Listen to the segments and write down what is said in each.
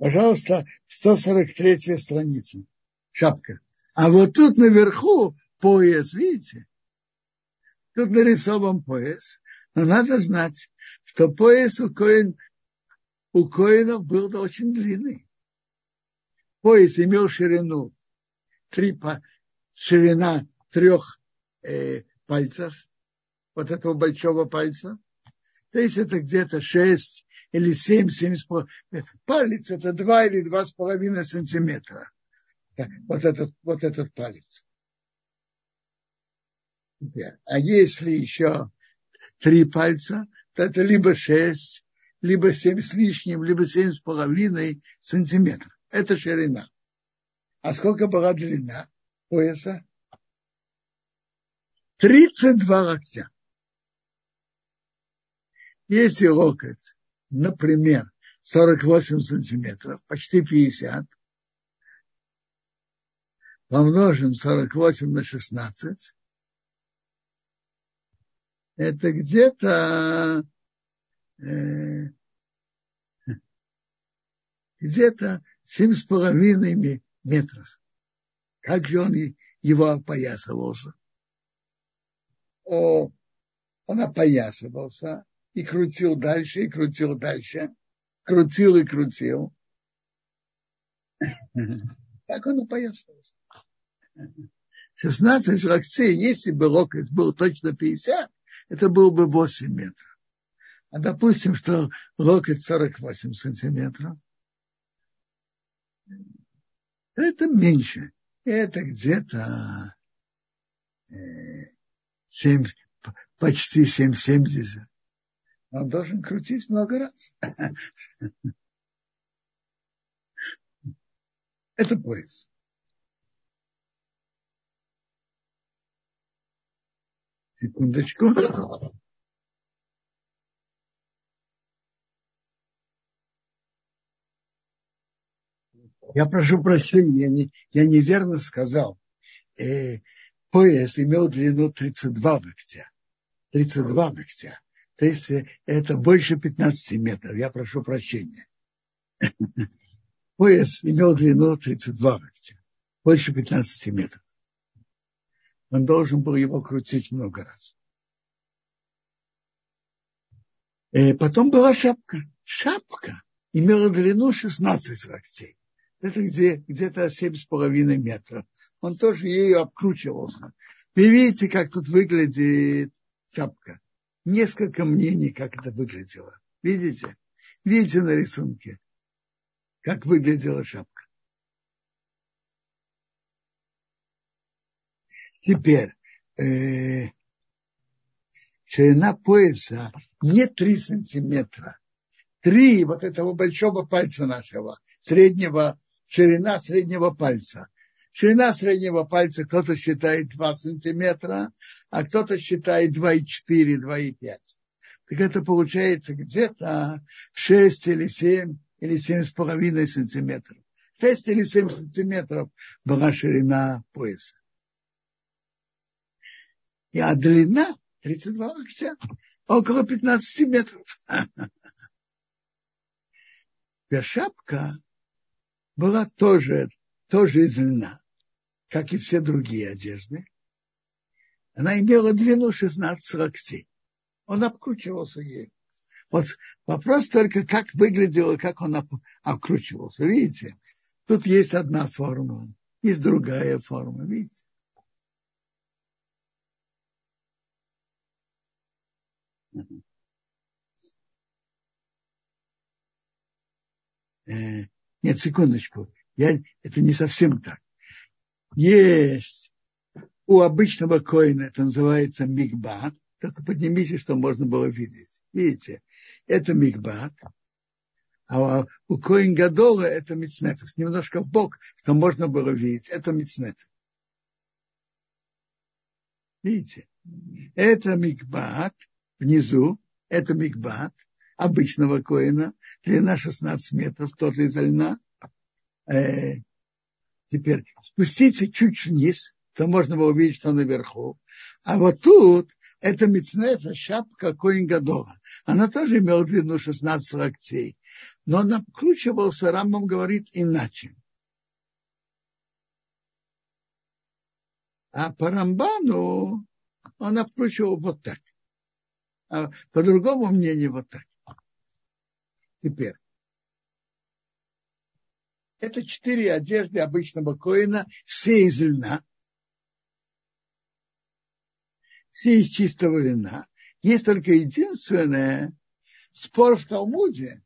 Пожалуйста, 143 страница. Шапка. А вот тут наверху пояс, видите? Тут нарисован пояс. Но надо знать, что пояс у, коин, у коинов был очень длинный. Пояс имел ширину, три, ширина трех э, пальцев, вот этого большого пальца. То есть это где-то шесть или семь, семь с половиной. Палец это два или два с половиной сантиметра. Вот этот, вот этот палец. А если еще три пальца, то это либо шесть, либо семь с лишним, либо семь с половиной сантиметров. Это ширина. А сколько была длина пояса? 32 локтя. Если локоть, например, 48 сантиметров, почти 50, помножим 48 на 16, это где-то э, где-то семь с половиной метров. Как же он его опоясывался? О, он опоясывался и крутил дальше, и крутил дальше, крутил и крутил. Так он опоясывался. 16 локтей, если бы локоть был точно 50, это было бы 8 метров. А допустим, что локоть 48 сантиметров, это меньше. Это где-то 7, э, почти 7,70. Он должен крутить много раз. Это пояс. Секундочку. Я прошу прощения, я, не, я неверно сказал. Э, пояс имел длину 32 локтя. 32 локтя. То есть это больше 15 метров. Я прошу прощения. Пояс имел длину 32 локтя. Больше 15 метров он должен был его крутить много раз. И э, потом была шапка. Шапка имела длину 16 локтей. Это где, где-то 7,5 метров. Он тоже ею обкручивался. Вы видите, как тут выглядит шапка. Несколько мнений, как это выглядело. Видите? Видите на рисунке, как выглядела шапка. Теперь, э, ширина пояса не 3 сантиметра. Три вот этого большого пальца нашего, среднего, ширина среднего пальца. Ширина среднего пальца кто-то считает 2 сантиметра, а кто-то считает 2,4, 2,5. Так это получается где-то 6 или 7 или 7,5 сантиметров. 6 или 7 сантиметров была ширина пояса. И а длина 32 локтя, около 15 метров. Шапка была тоже, тоже из льна, как и все другие одежды. Она имела длину 16 локтей. Он обкручивался ей. Вот вопрос только, как выглядело, как он обкручивался. Видите, тут есть одна форма, есть другая форма, видите. Э, нет, секундочку. Я, это не совсем так. Есть у обычного коина, это называется мигбат. Только поднимите, что можно было видеть. Видите, это мигбат. А у коин гадола это мицнефес. Немножко в бок, что можно было видеть. Это мицнефес. Видите? Это мигбат внизу, это мигбат обычного коина, длина 16 метров, тоже из льна. Э, теперь спуститься чуть вниз, то можно было увидеть, что наверху. А вот тут это Мицнефа, шапка Коин Гадола. Она тоже имела длину 16 локтей. Но накручивался, Рамбам говорит, иначе. А по Рамбану он обкручивал вот так. А по другому мнению вот так. Теперь. Это четыре одежды обычного коина, все из льна. Все из чистого льна. Есть только единственное спор в Талмуде,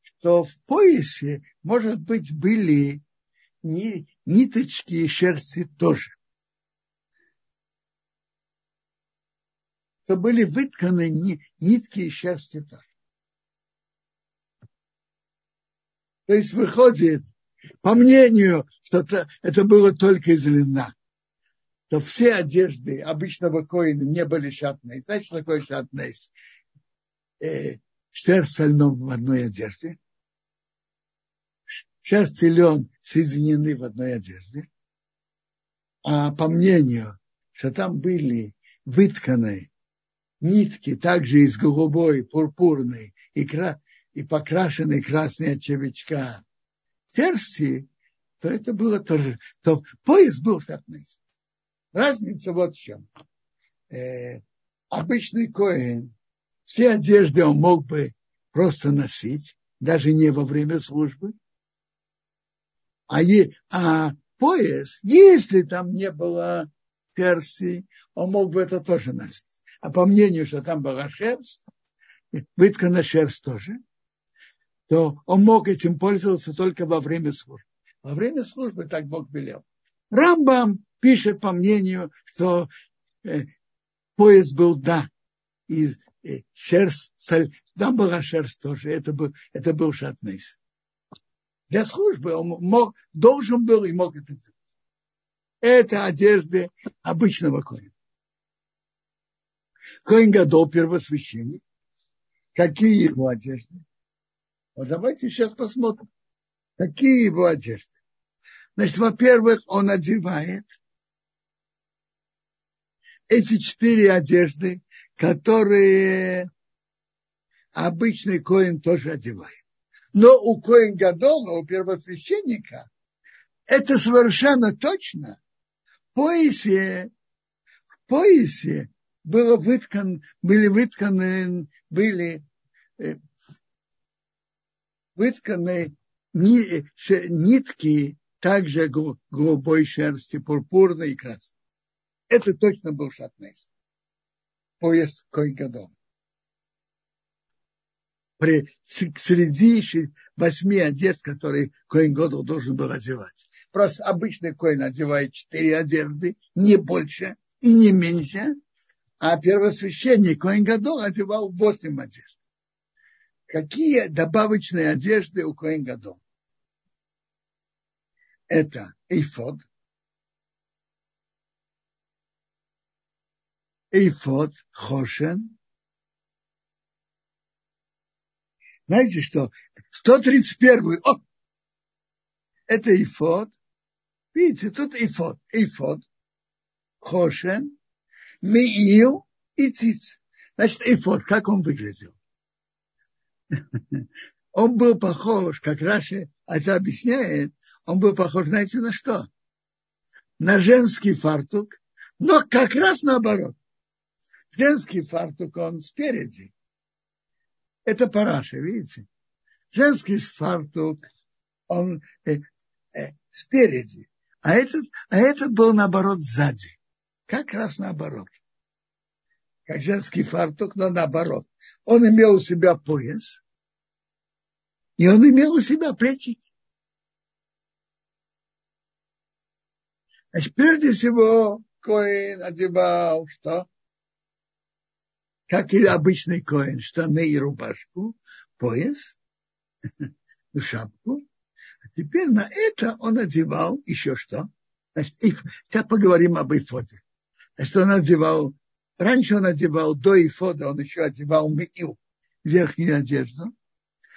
что в поясе, может быть, были ниточки и шерсти тоже. Что были вытканы нитки и шерсти тоже. То есть выходит, по мнению, что это, было только из льна, то все одежды обычного коина не были шатные. Знаете, что такое шатные? Э, шерсть со льном в одной одежде. Шерсть и лен соединены в одной одежде. А по мнению, что там были вытканы нитки также из голубой, пурпурной и, кра и покрашенный красный от червячка терсти, то это было тоже, то пояс был шатный. Разница вот в чем. Э, обычный коин, все одежды он мог бы просто носить, даже не во время службы. А, е, а пояс, если там не было перси, он мог бы это тоже носить. А по мнению, что там была шерсть, выткана шерсть тоже, то он мог этим пользоваться только во время службы. Во время службы так Бог велел. Рамбам пишет по мнению, что э, пояс был да, и э, шерсть, там была шерсть тоже, это был, это был шатнейс. Для службы он мог, должен был и мог это делать. Это одежды обычного коина. Коин Гадол, первосвященник. Какие его одежды? Вот давайте сейчас посмотрим, какие его одежды. Значит, во-первых, он одевает эти четыре одежды, которые обычный коин тоже одевает. Но у коин Гадола, у первосвященника, это совершенно точно. В поясе, в поясе было выткан, были вытканы, были э, вытканы нитки также голубой шерсти, пурпурной и красной. Это точно был шатнес. Поезд Койгадом. При, среди восьми одежд, которые Коин Годл должен был одевать. Просто обычный Коин одевает четыре одежды, не больше и не меньше, а первосвященник Коин Годл одевал восемь одежд. Какие добавочные одежды у Коэн Гадол? Это эйфод, эйфод, хошен. Знаете что? 131 о, это эйфод. Видите, тут эйфод, эйфод, хошен, миил и циц. Значит, эйфод, как он выглядел? он был похож, как Раши это объясняет, он был похож, знаете, на что? На женский фартук, но как раз наоборот. Женский фартук, он спереди. Это параша, видите? Женский фартук, он э, э, спереди. А этот, а этот был наоборот сзади. Как раз наоборот. Как женский фартук, но наоборот. Он имел у себя пояс, и он имел у себя плечики. Значит, прежде всего, Коин одевал что? Как и обычный Коин, штаны и рубашку, пояс, шапку. А теперь на это он одевал еще что? Значит, и, сейчас поговорим об ифоде. Значит, он одевал, раньше он одевал, до ифода он еще одевал миил, верхнюю одежду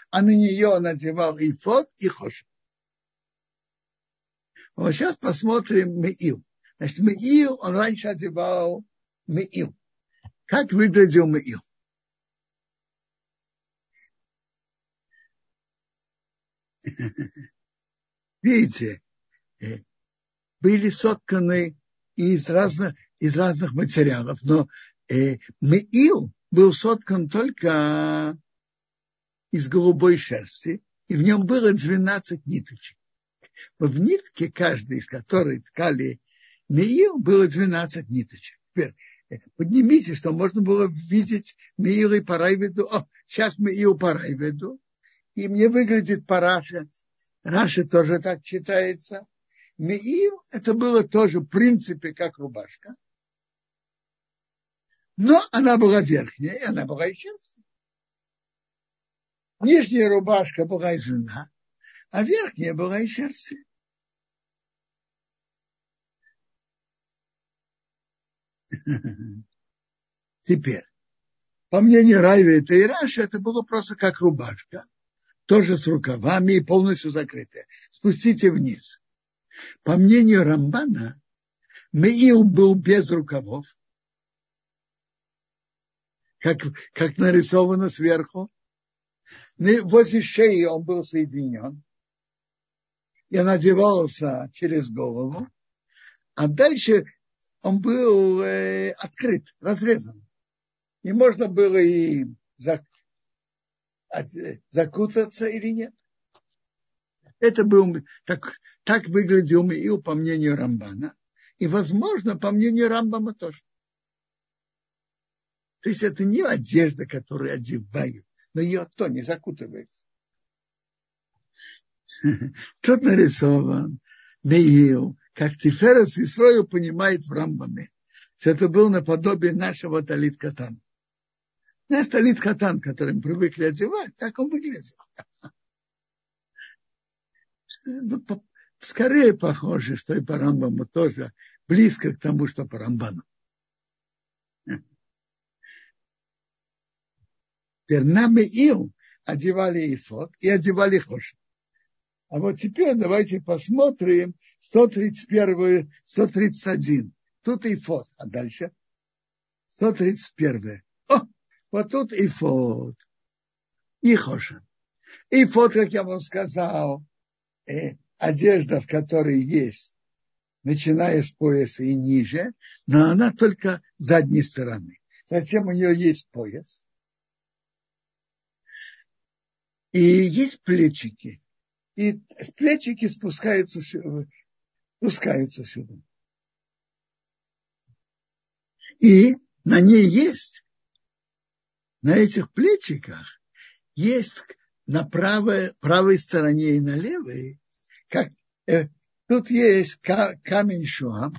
а на нее надевал и фот, и хош. Вот сейчас посмотрим Меил. Значит, Меил, он раньше одевал Меил. Как выглядел Меил? Видите, э, были сотканы из разных, из разных материалов, но э, Меил был соткан только из голубой шерсти, и в нем было 12 ниточек. В нитке, каждой из которой ткали Меил, было 12 ниточек. Теперь э, поднимите, что можно было видеть Меил и Парайведу. О, сейчас Меил Парайведу. И мне выглядит Параша. Раша тоже так читается. Меил, это было тоже в принципе как рубашка. Но она была верхняя, и она была шерсти. Нижняя рубашка была из льна, а верхняя была из шерсти. Теперь, по мнению Райве и Раши, это было просто как рубашка, тоже с рукавами и полностью закрытая. Спустите вниз. По мнению Рамбана, Меил был без рукавов, как, как нарисовано сверху. Возле шеи он был соединен. И надевался через голову. А дальше он был э, открыт, разрезан. И можно было и от, закутаться или нет. Это был, так, так выглядел Миил по мнению Рамбана. И, возможно, по мнению Рамбама тоже. То есть это не одежда, которую одевают, но ее то не закутывается. Тут нарисован Меил, как Тиферес Исрою понимает в Рамбаме, что это был наподобие нашего Талит Катан. Наш Талит Катан, который мы привыкли одевать, так он выглядит. Ну, скорее похоже, что и по Рамбаму тоже близко к тому, что по Рамбану. Теперь нам и им одевали ифот и одевали хоши. А вот теперь давайте посмотрим 131, 131. Тут ифот, а дальше 131. О, вот тут ифот и хошин. Ифот, как я вам сказал, э, одежда, в которой есть, начиная с пояса и ниже, но она только с задней стороны. Затем у нее есть пояс, И есть плечики. И плечики спускаются, спускаются сюда. И на ней есть, на этих плечиках есть на правой, правой стороне и на левой, как, э, тут есть камень Шуам,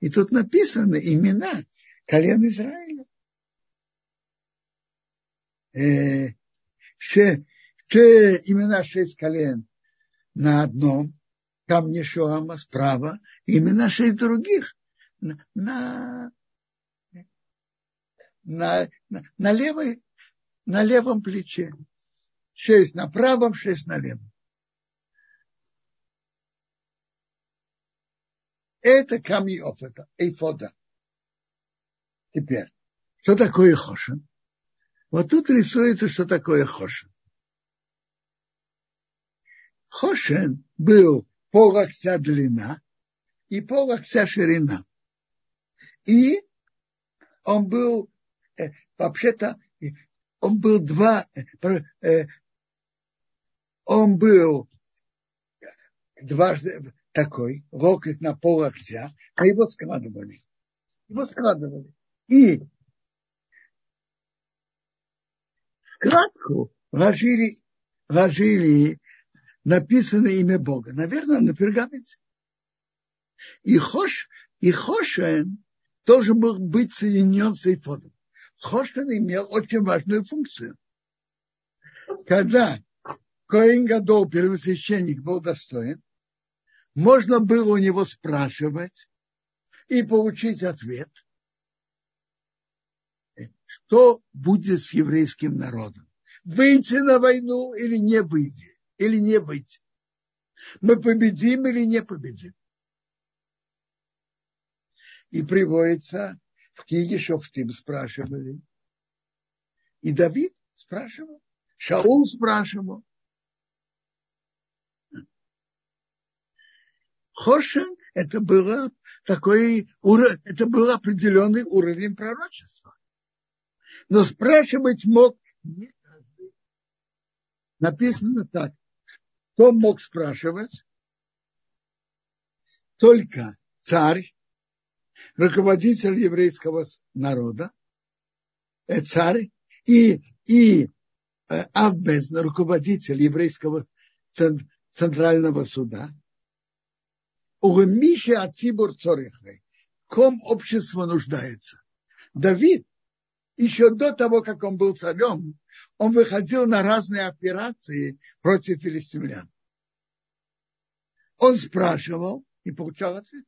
и тут написаны имена колен Израиля. Э, те имена шесть колен на одном камне Шоама справа, имена шесть других на, на, на, на, левой, на левом плече. Шесть на правом, шесть на левом. Это камни офета, эйфода. Теперь, что такое хошин? Вот тут рисуется, что такое хошин. Хошен был пол длина и пол ширина. И он был, э, вообще-то, он был два, э, э, он был дважды такой, локоть на пол а его складывали. Его складывали. И складку ложили, ложили написано имя Бога. Наверное, на пергаменте. И, хош, и Хошен тоже мог быть соединен с Эйфодом. Хошен имел очень важную функцию. Когда Коин Гадол, первосвященник, был достоин, можно было у него спрашивать и получить ответ, что будет с еврейским народом. Выйти на войну или не выйти или не выйти. Мы победим или не победим. И приводится, В книге Шофтим спрашивали. И Давид спрашивал. Шаул спрашивал. Хошин это было такой, это был определенный уровень пророчества. Но спрашивать мог не каждый. Написано так. Кто мог спрашивать? Только царь, руководитель еврейского народа, э, царь и, и э, Авбез, руководитель еврейского центрального суда, Угмиша Ацибур Цорихай. Ком общество нуждается. Давид, еще до того, как он был царем, он выходил на разные операции против филистимлян. Он спрашивал и получал ответ.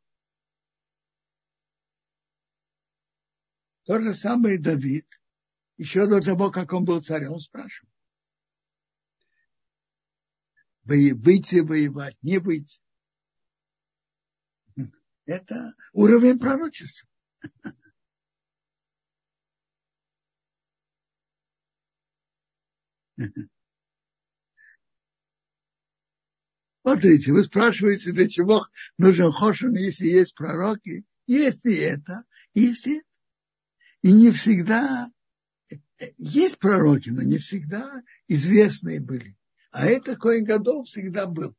То же самое Давид, еще до того, как он был царем, спрашивал. Выйти воевать, не выйти. Это уровень пророчества. Смотрите, вы спрашиваете, для чего нужен Хошин, если есть пророки. Есть и это, есть и это. И не всегда есть пророки, но не всегда известные были. А это Коин Годов всегда был.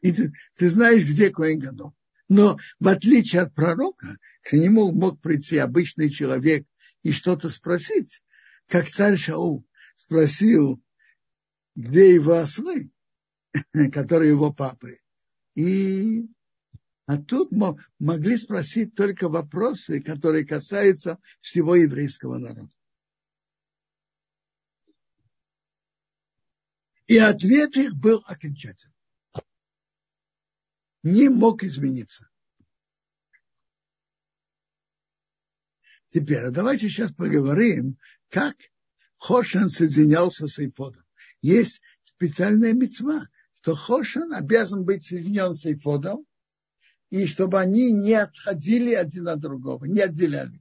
И ты, ты знаешь, где Коин Годов. Но в отличие от пророка, к нему мог прийти обычный человек и что-то спросить, как царь Шаул спросил, где его ослы, которые его папы. И а тут могли спросить только вопросы, которые касаются всего еврейского народа. И ответ их был окончательный не мог измениться. Теперь, давайте сейчас поговорим, как Хошан соединялся с Эйфодом. Есть специальная мецва, что Хошан обязан быть соединен с Эйфодом, и чтобы они не отходили один от другого, не отделяли.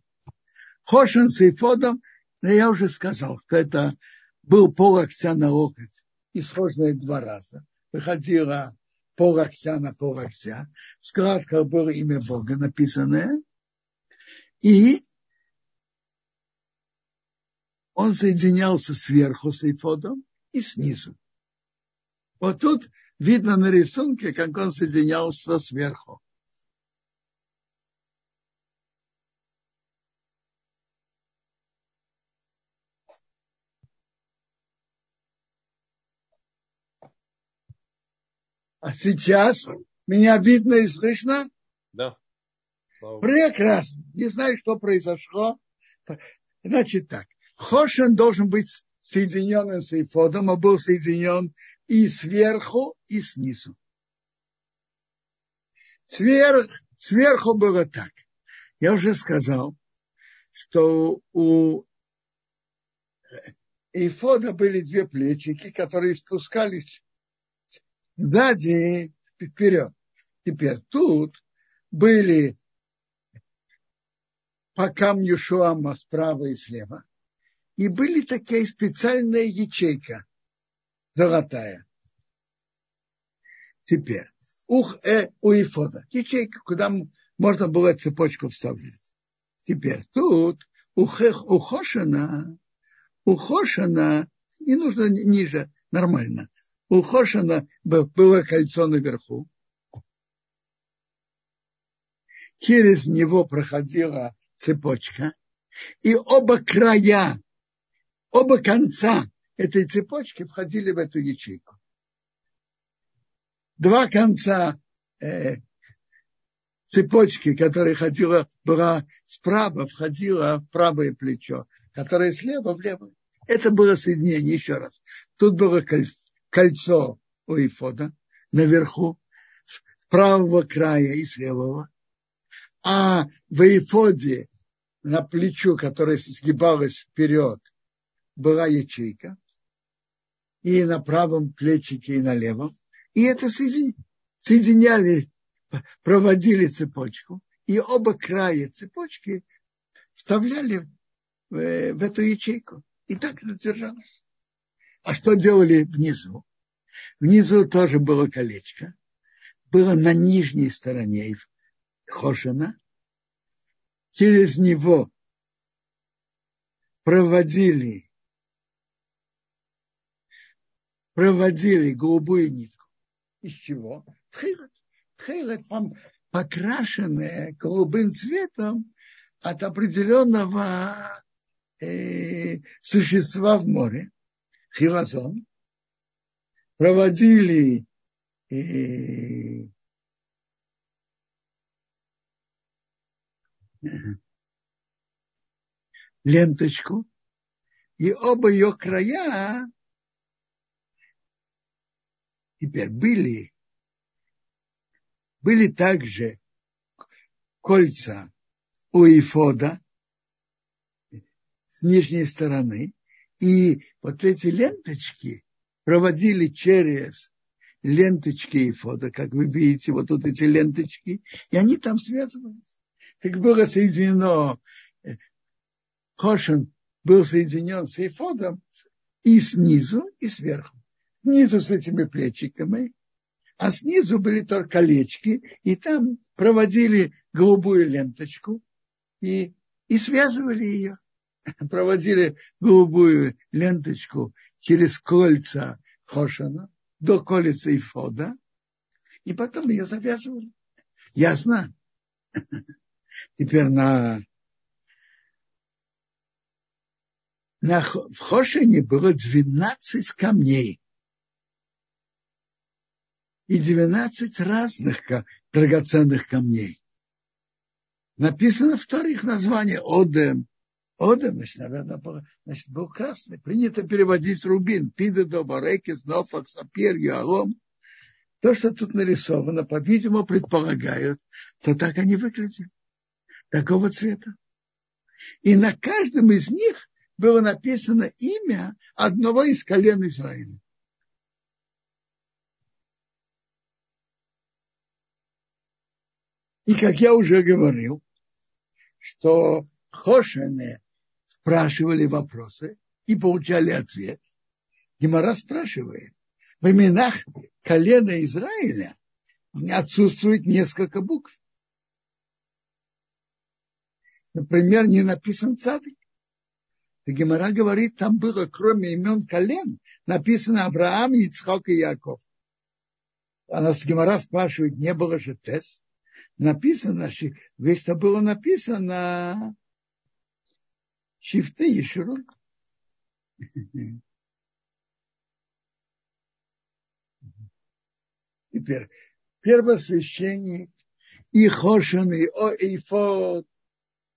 Хошан с Эйфодом, но я уже сказал, что это был пол локтя на локоть и сложное два раза. Выходила полоктя на полоктя. В складках было имя Бога написанное. И он соединялся сверху с эйфодом и снизу. Вот тут видно на рисунке, как он соединялся сверху. А сейчас меня видно и слышно? Да. Прекрасно. Не знаю, что произошло. Значит так. Хошен должен быть соединен с Эйфодом, а был соединен и сверху, и снизу. Сверх, сверху было так. Я уже сказал, что у Эйфода были две плечики, которые спускались сзади вперед. Теперь тут были по камню Шуама справа и слева. И были такая специальная ячейка золотая. Теперь ух э у Ифода. Ячейка, куда можно было цепочку вставлять. Теперь тут у, хех, у Хошина, у Хошина не нужно ниже, нормально у Хошина было кольцо наверху. Через него проходила цепочка. И оба края, оба конца этой цепочки входили в эту ячейку. Два конца э, цепочки, которая ходила, была справа, входила в правое плечо, которая слева в левое. Это было соединение, еще раз. Тут было кольцо у Ифода наверху, с правого края и с левого. А в Ифоде на плечу, которое сгибалось вперед, была ячейка. И на правом плечике, и на левом. И это соединяли, проводили цепочку. И оба края цепочки вставляли в, в эту ячейку. И так это держалось. А что делали внизу? Внизу тоже было колечко. Было на нижней стороне Хошина. Через него проводили, проводили голубую нитку. Из чего? Тхилет. Тхилет покрашенная голубым цветом от определенного э, существа в море. Хилазон. Проводили э, ленточку, и оба ее края теперь были, были также кольца у Ифода с нижней стороны, и вот эти ленточки проводили через ленточки Ифода, как вы видите, вот тут эти ленточки, и они там связывались. Так было соединено Хошин был соединен с эфодом и снизу, и сверху. Снизу с этими плечиками, а снизу были только колечки, и там проводили голубую ленточку и, и связывали ее. Проводили голубую ленточку через кольца Хошина до колеца Ифода, и потом ее завязывали. Ясно? Теперь на на, в Хошине было 12 камней. И 12 разных драгоценных камней. Написано вторых название Одем. Одем, значит, наверное, значит, был красный. Принято переводить рубин. Пида, Добарекис, Нофак, Сапир, Ялом. То, что тут нарисовано, по-видимому, предполагают, что так они выглядят. Такого цвета. И на каждом из них было написано имя одного из колен Израиля. И как я уже говорил, что Хошене спрашивали вопросы и получали ответ. Гемора спрашивает, в именах колена Израиля отсутствует несколько букв. Например, не написан цадык. Гемора говорит, там было, кроме имен колен, написано Авраам, Ицхок и Яков. А нас Гемора спрашивает, не было же тест? Написано, ведь что было написано Шифты и Широн. Теперь первосвященник и Хошин, и Оэйфот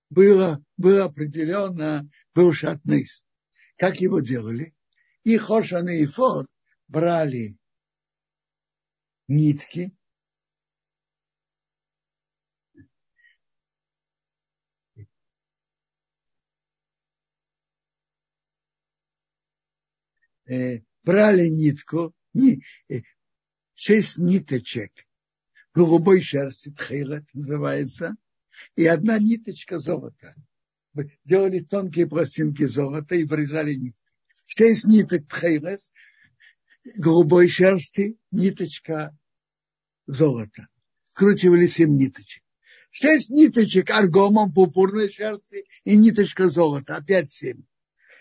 было, было определенно был шатныс. Как его делали? И Хошан и Фод брали нитки, брали нитку, э, шесть ниточек голубой шерсти, тхейлет называется, и одна ниточка золота делали тонкие пластинки золота и вырезали нитки. Шесть ниток тхейлес, голубой шерсти, ниточка золота. Скручивали семь ниточек. Шесть ниточек аргомом пурпурной шерсти и ниточка золота. Опять семь.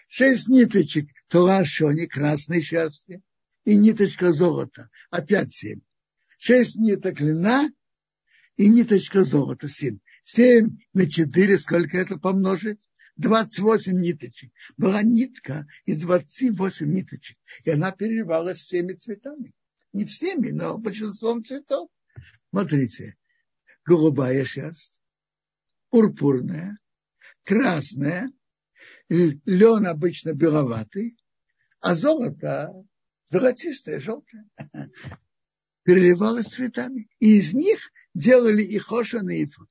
Шесть ниточек туашони красной шерсти и ниточка золота. Опять семь. Шесть ниток льна и ниточка золота. Семь. 7 на 4, сколько это помножить? 28 ниточек. Была нитка из 28 ниточек. И она переливалась всеми цветами. Не всеми, но большинством цветов. Смотрите. Голубая шерсть, пурпурная, красная, лен обычно беловатый, а золото золотистое, желтое. Переливалось цветами. И из них делали и хошан, и ифот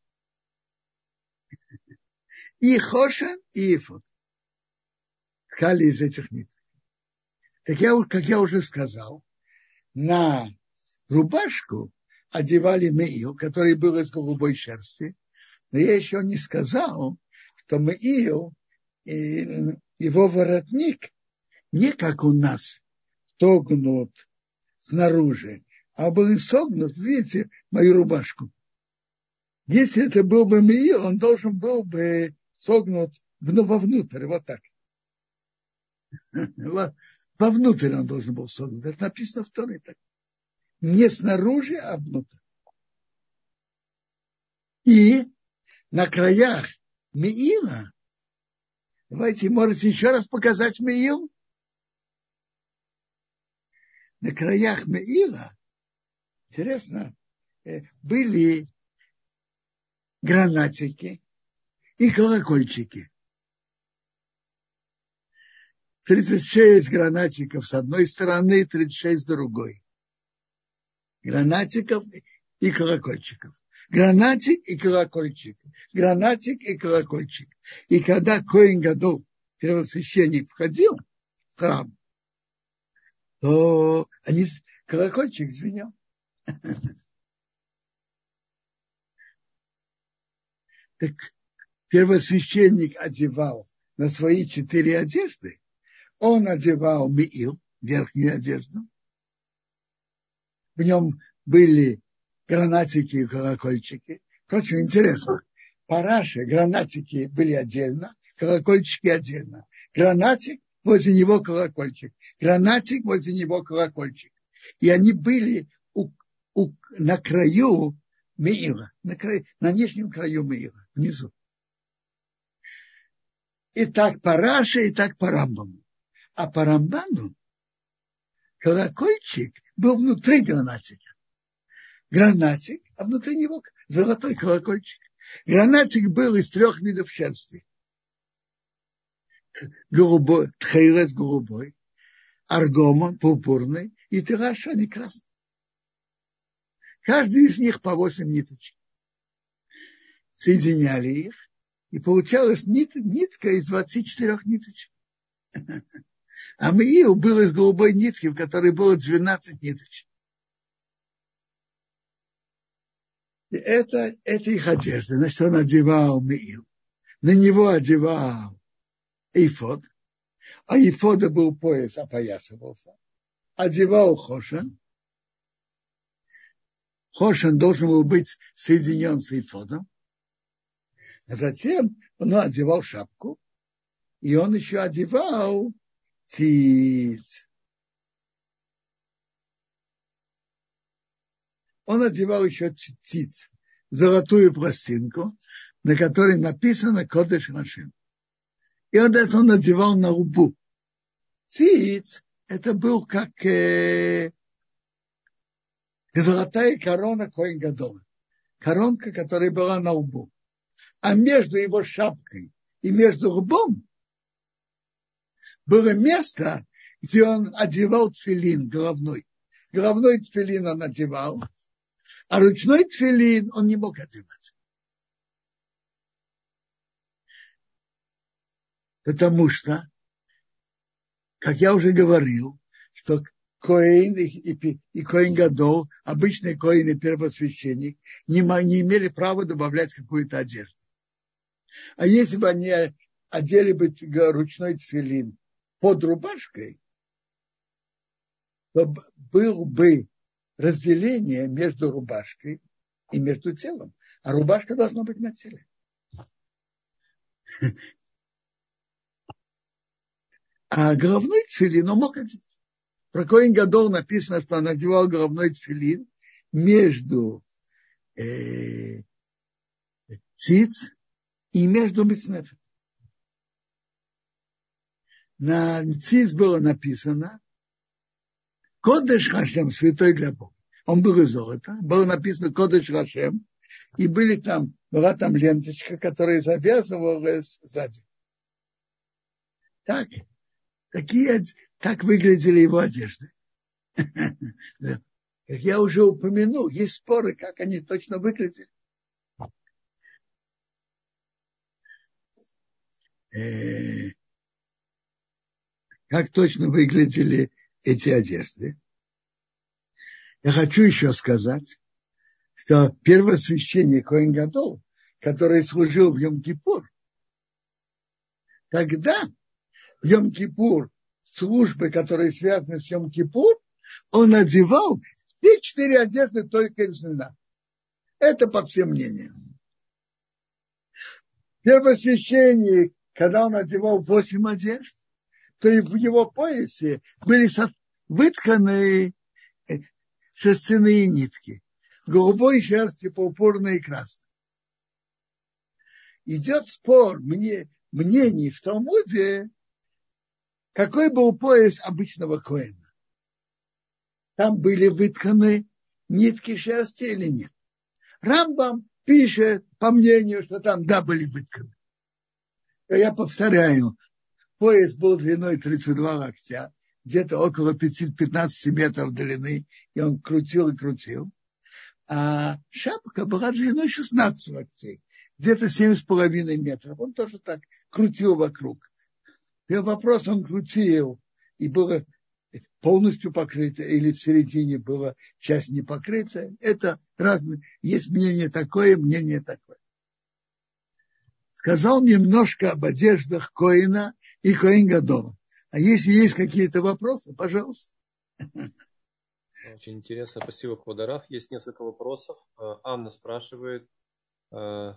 и Хошен, и Ифот. Ткали из этих ниток. Так я, как я уже сказал, на рубашку одевали меил, который был из голубой шерсти, но я еще не сказал, что Меил, его воротник, не как у нас, согнут снаружи, а был согнут, видите, мою рубашку. Если это был бы Меил, он должен был бы согнут вовнутрь, вот так. Вовнутрь он должен был согнуть. Это написано в Торе так. Не снаружи, а внутрь. И на краях Меила, давайте, можете еще раз показать Меил? На краях Меила, интересно, э, были гранатики и колокольчики. 36 гранатиков с одной стороны, 36 с другой. Гранатиков и колокольчиков. Гранатик и колокольчик. Гранатик и колокольчик. И когда Коин Гадол, первосвященник, входил в храм, то они, колокольчик звенел. Так первосвященник одевал на свои четыре одежды он одевал миил, верхнюю одежду. В нем были гранатики и колокольчики. Короче, интересно. Параши, гранатики были отдельно, колокольчики отдельно. Гранатик, возле него колокольчик. Гранатик, возле него колокольчик. И они были у, у, на краю Меила, на, краю, на нижнем краю Меила, внизу. И так по Раше, и так по Рамбаму. А по Рамбану колокольчик был внутри гранатика. Гранатик, а внутри него золотой колокольчик. Гранатик был из трех видов шерсти. Голубой, тхейлес голубой, аргома пурпурный и тирашани красный. Каждый из них по восемь ниточек. Соединяли их, и получалась нит, нитка из 24 ниточек. А Миил был из голубой нитки, в которой было 12 ниточек. И это, это их одежда. Значит, он одевал Миил. На него одевал Эйфод. А Эйфода был пояс, опоясывался. Одевал Хошан. Хошан должен был быть соединен с Эйфодом. А затем он одевал шапку. И он еще одевал циц. Он одевал еще циц, золотую пластинку, на которой написано Кодыш Машин. И вот это он надевал на лбу. Циц – это был как э, золотая корона Коин Гадола. Коронка, которая была на лбу. А между его шапкой и между лбом было место, где он одевал тфилин головной. Головной тфилин он одевал, а ручной тфилин он не мог одевать. Потому что, как я уже говорил, что Коин и, и, и Коин Гадол, обычный Коин и первосвященник, не, не имели права добавлять какую-то одежду. А если бы они одели бы ручной тфилин под рубашкой, то был бы разделение между рубашкой и между телом. А рубашка должна быть на теле. А головной тфилин он мог одеть. Про Коин Гадол написано, что он одевал головной тфилин между э, циц и между мецнефет на циз было написано Кодеш Хашем, святой для Бога. Он был из золота, было написано Кодеш Хашем, и были там, была там ленточка, которая завязывалась сзади. Так, такие, так выглядели его одежды. Как я уже упомянул, есть споры, как они точно выглядели. Э, как точно выглядели эти одежды. Я хочу еще сказать, что первосвященник Гадол, который служил в Йом-Кипур, Тогда в Йом-Кипур службы, которые связаны с Йом-Кипур, он надевал все четыре одежды только из льна. Это по всем мнениям. Первосвященник, когда он одевал восемь одежд, то и в его поясе были вытканы э, шерстяные нитки. Голубой шерсти, пурпурной и красной. Идет спор мне, мнений в Талмуде, какой был пояс обычного коина. Там были вытканы нитки шерсти или нет. Рамбам пишет, по мнению, что там да, были вытканы. Я повторяю, пояс был длиной 32 локтя, где-то около 15 метров длины, и он крутил и крутил. А шапка была длиной 16 локтей, где-то 7,5 метров. Он тоже так крутил вокруг. И вопрос он крутил, и было полностью покрыто, или в середине была часть не покрытая. Это разные. Есть мнение такое, мнение такое. Сказал немножко об одеждах Коина и Коин Гадола. А если есть какие-то вопросы, пожалуйста. Очень интересно. Спасибо, Квадарах. Есть несколько вопросов. Э, Анна спрашивает, э,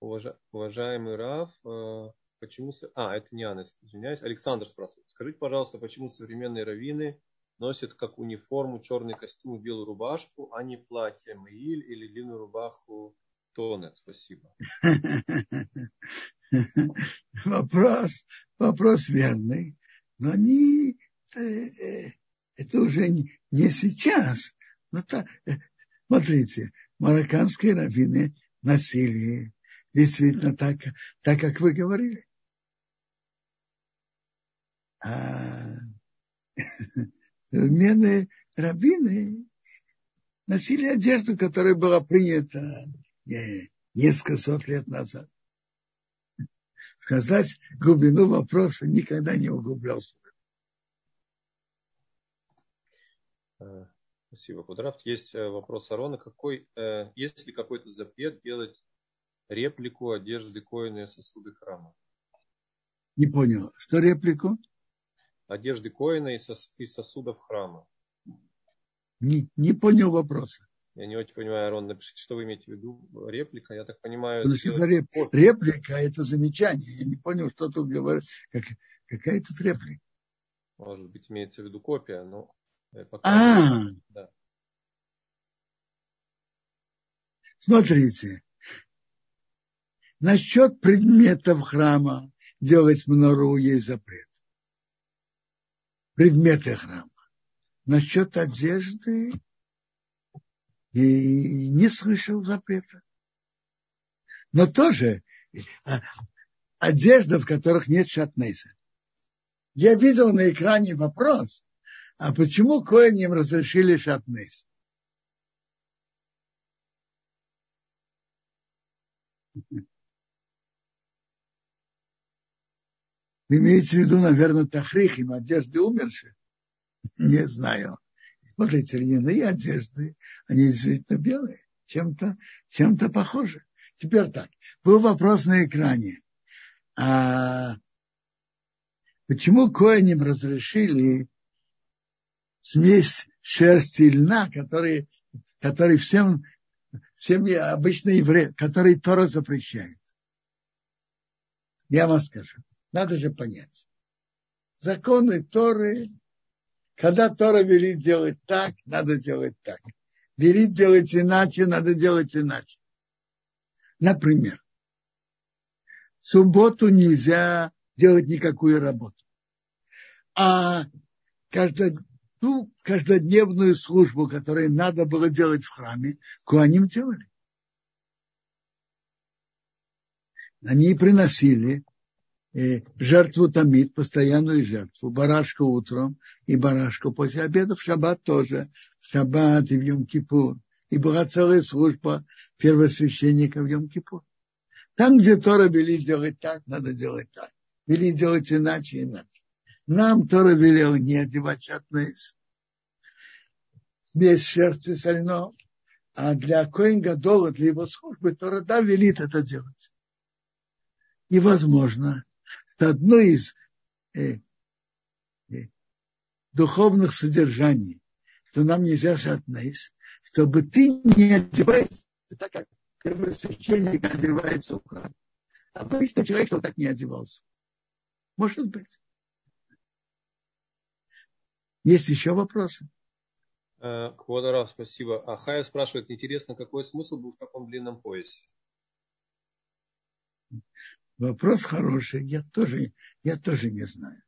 уважаемый Раф, э, почему... А, это не Анна, извиняюсь. Александр спрашивает. Скажите, пожалуйста, почему современные раввины носят как униформу черный костюм белую рубашку, а не платье Маиль или длинную рубаху Тонет? Спасибо. Вопрос, вопрос верный. Но они, это, э, это уже не, сейчас. Но так, э, смотрите, марокканские раввины носили действительно так, так, как вы говорили а современные раввины носили одежду, которая была принята несколько сот лет назад. Сказать глубину вопроса никогда не углублялся. Э, спасибо, Кудрафт. Есть э, вопрос Арона. Какой, э, есть ли какой-то запрет делать реплику одежды коина и сосуды храма? Не понял. Что реплику? одежды коина и сосудов храма. Не, не понял вопроса. Я не очень понимаю, Арон, напишите, что вы имеете в виду. Реплика, я так понимаю. Ну, что реп... Реплика – это замечание. Я не понял, что тут говорит. Как... Какая тут реплика? Может быть, имеется в виду копия, но пока... А, да. Смотрите. Насчет предметов храма делать мнору есть запрет предметы храма. Насчет одежды и не слышал запрета. Но тоже а, одежда, в которых нет шатнейса. Я видел на экране вопрос, а почему коиням разрешили шатнейс? Вы имеете в виду, наверное, тафрихим, одежды умерших? Не знаю. Смотрите, льняные одежды, они действительно белые, чем-то чем похожи. Теперь так, был вопрос на экране. А почему коиним разрешили смесь шерсти и льна, который, который всем, всем обычно евреи, который Тора запрещает? Я вам скажу. Надо же понять. Законы Торы, когда Тора велит делать так, надо делать так. Велит делать иначе, надо делать иначе. Например, в субботу нельзя делать никакую работу. А ту каждодневную службу, которую надо было делать в храме, куаним делали. Они приносили жертву тамид, постоянную жертву, барашку утром и барашку после обеда, в шаббат тоже, в шаббат и в Йом-Кипур. И была целая служба первосвященника в Йом-Кипур. Там, где Тора вели делать так, надо делать так. Вели делать иначе, иначе. Нам Тора велел не одевать шатнейс. Смесь шерсти со льном. А для Коин Гадола, для его службы, Тора да велит это делать. И что одно из э, э, духовных содержаний, что нам нельзя шатнейс, чтобы ты не одеваешься так, как первосвященник одевается храм. Обычно человек, что так не одевался. Может быть. Есть еще вопросы? Э, Квадарав, спасибо. А Хая спрашивает, интересно, какой смысл был в таком длинном поясе? Вопрос хороший, я тоже, я тоже не знаю.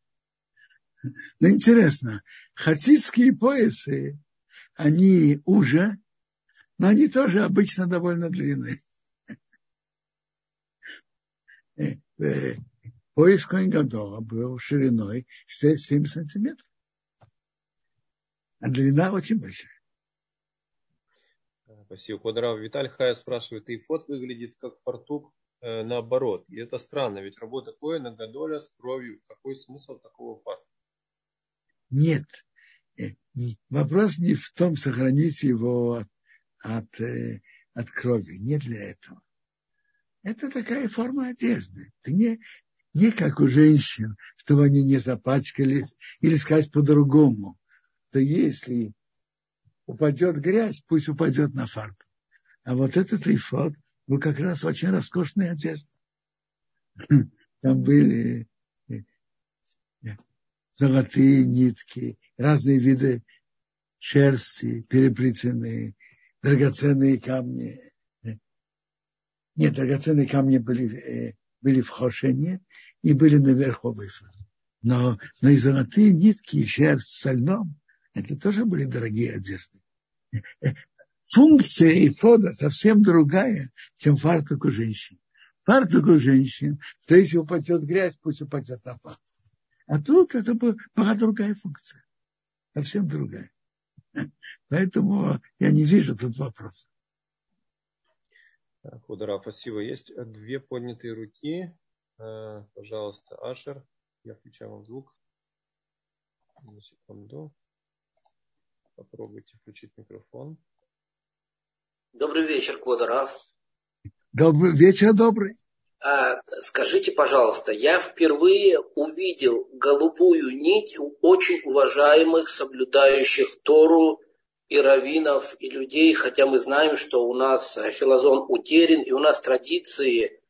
Но интересно, хасидские поясы, они уже, но они тоже обычно довольно длинные. Э, э, пояс Коингадола был шириной 6-7 сантиметров. А длина очень большая. Спасибо. Квадрав Виталий Хая спрашивает, и фот выглядит как фартук э, наоборот. И это странно, ведь работа Коина Гадоля с кровью. Какой смысл такого фарта? Нет. Э, вопрос не в том, сохранить его от, от, э, от крови. Не для этого. Это такая форма одежды. Это не, не как у женщин, чтобы они не запачкались, или сказать по-другому что если упадет грязь, пусть упадет на фарту. А вот этот эйфод был как раз очень роскошная одежда. Там были э, э, золотые нитки, разные виды шерсти, переплетенные, драгоценные камни. Нет, драгоценные камни были, э, были в хошене и были наверху Но, но и золотые нитки, и шерсть со льном, это тоже были дорогие одежды. Функция эфода совсем другая, чем фартук у женщин. Фартук у женщин, что если упадет грязь, пусть упадет на фартук. А тут это была другая функция. Совсем другая. Поэтому я не вижу тут вопроса. Худара, спасибо. Есть две поднятые руки. Э, пожалуйста, Ашер. Я включаю вам звук. На секунду. Попробуйте включить микрофон. Добрый вечер, Квадарав. Добрый вечер, добрый. А, скажите, пожалуйста, я впервые увидел голубую нить у очень уважаемых, соблюдающих Тору и раввинов, и людей, хотя мы знаем, что у нас Хилозон утерян, и у нас традиции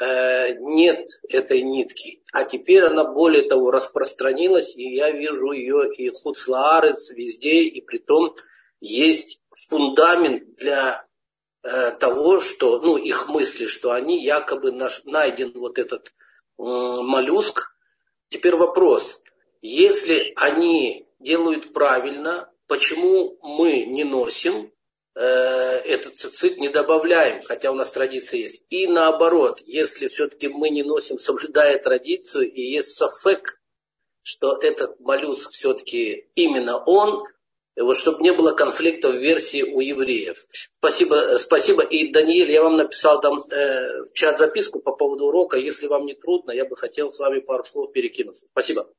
Э, нет этой нитки. А теперь она более того распространилась, и я вижу ее и хуцлаарец везде, и при том есть фундамент для э, того, что, ну, их мысли, что они якобы наш, найден вот этот э, моллюск. Теперь вопрос, если они делают правильно, почему мы не носим Э, этот цицит не добавляем, хотя у нас традиция есть. И наоборот, если все-таки мы не носим, соблюдая традицию, и есть софек, что этот моллюск все-таки именно он, вот чтобы не было конфликта в версии у евреев. Спасибо, спасибо. И, Даниэль, я вам написал там э, в чат записку по поводу урока. Если вам не трудно, я бы хотел с вами пару слов перекинуться. Спасибо.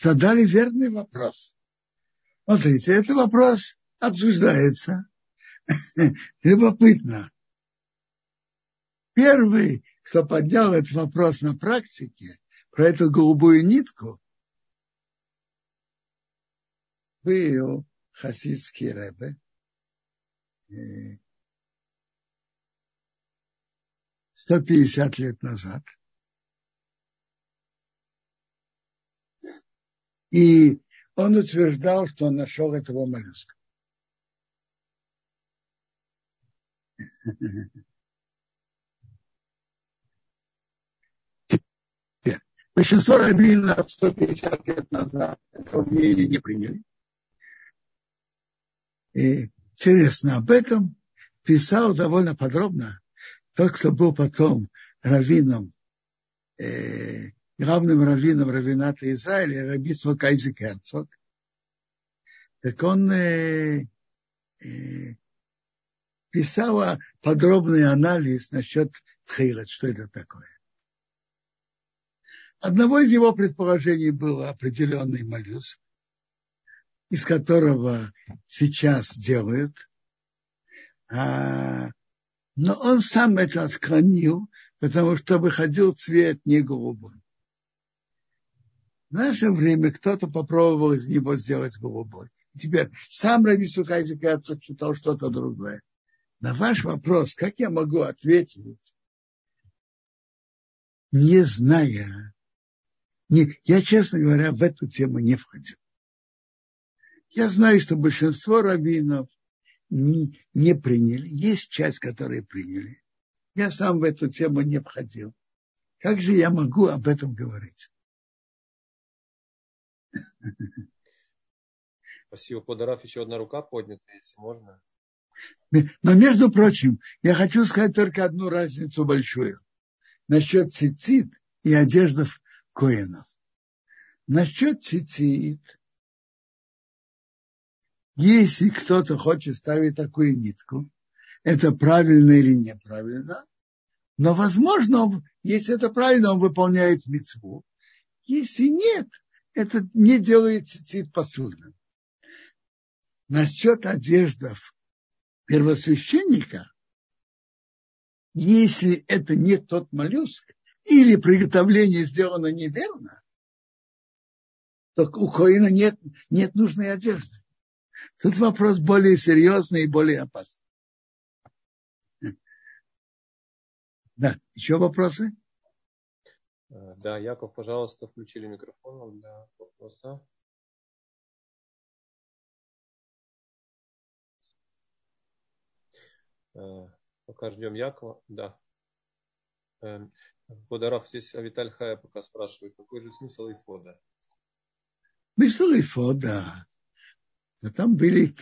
Задали верный вопрос. Смотрите, это вопрос обсуждается. Любопытно. Первый, кто поднял этот вопрос на практике, про эту голубую нитку, был хасидский рэбе, 150 лет назад. И он утверждал, что он нашел этого моллюска. Большинство раввинов 150 лет назад этого мнения не приняли. И интересно, об этом писал довольно подробно тот, кто был потом раввином, э, главным раввином раввината Израиля, рабицва Кайзи Керцог. Так он э, э, писала подробный анализ насчет тхейлет, что это такое. Одного из его предположений был определенный моллюск, из которого сейчас делают. А, но он сам это отклонил, потому что выходил цвет не голубой. В наше время кто-то попробовал из него сделать голубой. Теперь сам Раби Сукайзик считал что-то другое. На ваш вопрос, как я могу ответить, не зная, не, я, честно говоря, в эту тему не входил. Я знаю, что большинство раввинов не, не приняли. Есть часть, которые приняли. Я сам в эту тему не входил. Как же я могу об этом говорить? Спасибо. Подарав еще одна рука поднята, если можно. Но, между прочим, я хочу сказать только одну разницу большую. Насчет цицит и одеждов коинов. Насчет цицит, если кто-то хочет ставить такую нитку, это правильно или неправильно, но, возможно, если это правильно, он выполняет мецву. Если нет, это не делает цицит посульным. Насчет одеждов первосвященника, если это не тот моллюск, или приготовление сделано неверно, то у Коина нет, нет нужной одежды. Тут вопрос более серьезный и более опасный. Да, еще вопросы? Да, Яков, пожалуйста, включили микрофон для вопроса. Э, пока ждем Якова. Да. Подарав эм, здесь Авиталь Хая пока спрашивает, какой же смысл Ифода? Смысл Ифода. Там были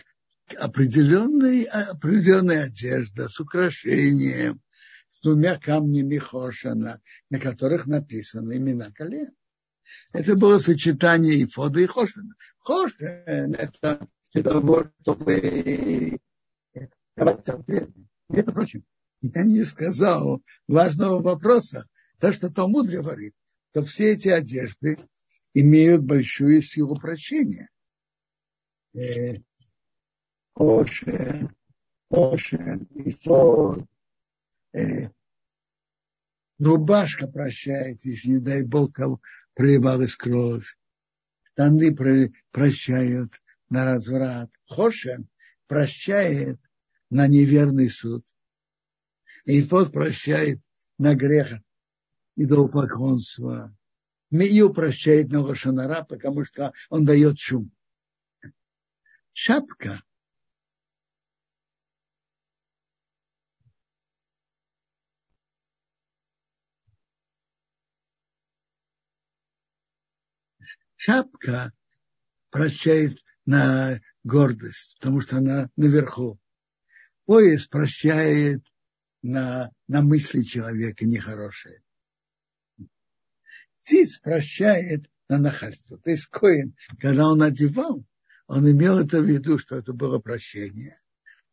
определенные, определенная одежда с украшением, с двумя камнями Хошана, на которых написаны имена колен. Это было сочетание Ифода и Хошана. Хошен – это для того, чтобы между прочим, я не сказал важного вопроса. То, что Талмуд говорит, то все эти одежды имеют большую силу прощения. Ошен, Ошен, Исод, рубашка прощает, если, не дай Бог, проебалась кровь. Штаны прощают на разврат. Хошен прощает на неверный суд. И тот прощает на грех и идолопоклонства. Мию прощает на лошанара, потому что он дает шум. Шапка шапка прощает на гордость, потому что она наверху пояс прощает на, на мысли человека нехорошие. Циц прощает на нахальство. То есть Коин, когда он одевал, он имел это в виду, что это было прощение.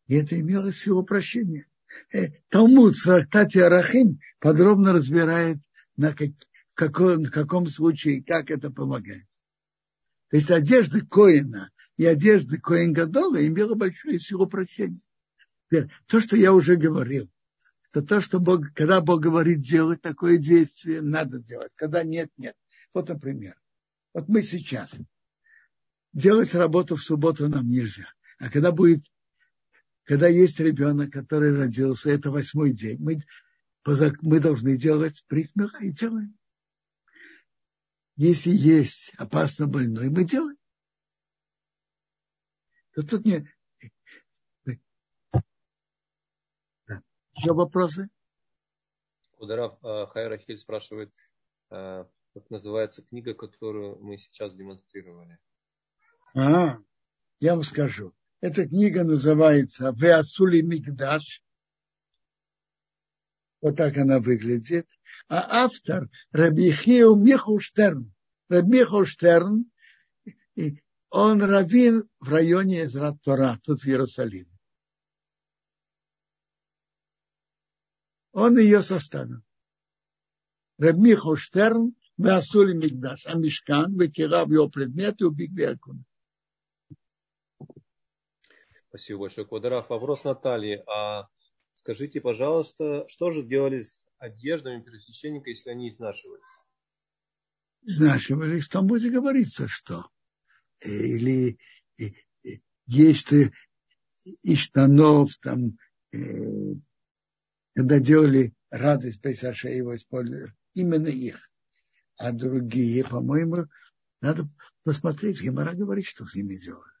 И это имело силу прощения. Э, Талмуд трактате Арахим подробно разбирает, на как, в, каком, в каком случае, как это помогает. То есть одежда Коина и одежда Коин Гадола имела большую силу прощения. Теперь, то, что я уже говорил, это то, что Бог, когда Бог говорит делать такое действие, надо делать. Когда нет, нет. Вот, например, вот мы сейчас делать работу в субботу нам нельзя. А когда будет, когда есть ребенок, который родился, это восьмой день, мы, мы должны делать притмира и делаем. Если есть опасно больной, мы делаем. То тут не, Еще вопросы? Ударав а, Хайра Хиль спрашивает, а, как называется книга, которую мы сейчас демонстрировали. А, я вам скажу. Эта книга называется Веасули Мигдаш. Вот так она выглядит. А автор Рабихиу Михуштерн. Рабихуштерн, он раввин в районе Тора, тут в Иерусалиме. он ее составил. Рабмихо Штерн, Васули Мигдаш, а Мишкан, выкирав его предметы, убиг Веркуна. Спасибо большое, Квадраф. Вопрос Натальи. А скажите, пожалуйста, что же сделали с одеждами первосвященника, если они изнашивались? Изнашивались, там будет говориться, что. Э, или э, э, есть и штанов, там, когда делали радость Пейсаша, его использовали, именно их. А другие, по-моему, надо посмотреть, Гемора говорит, что с ними делали.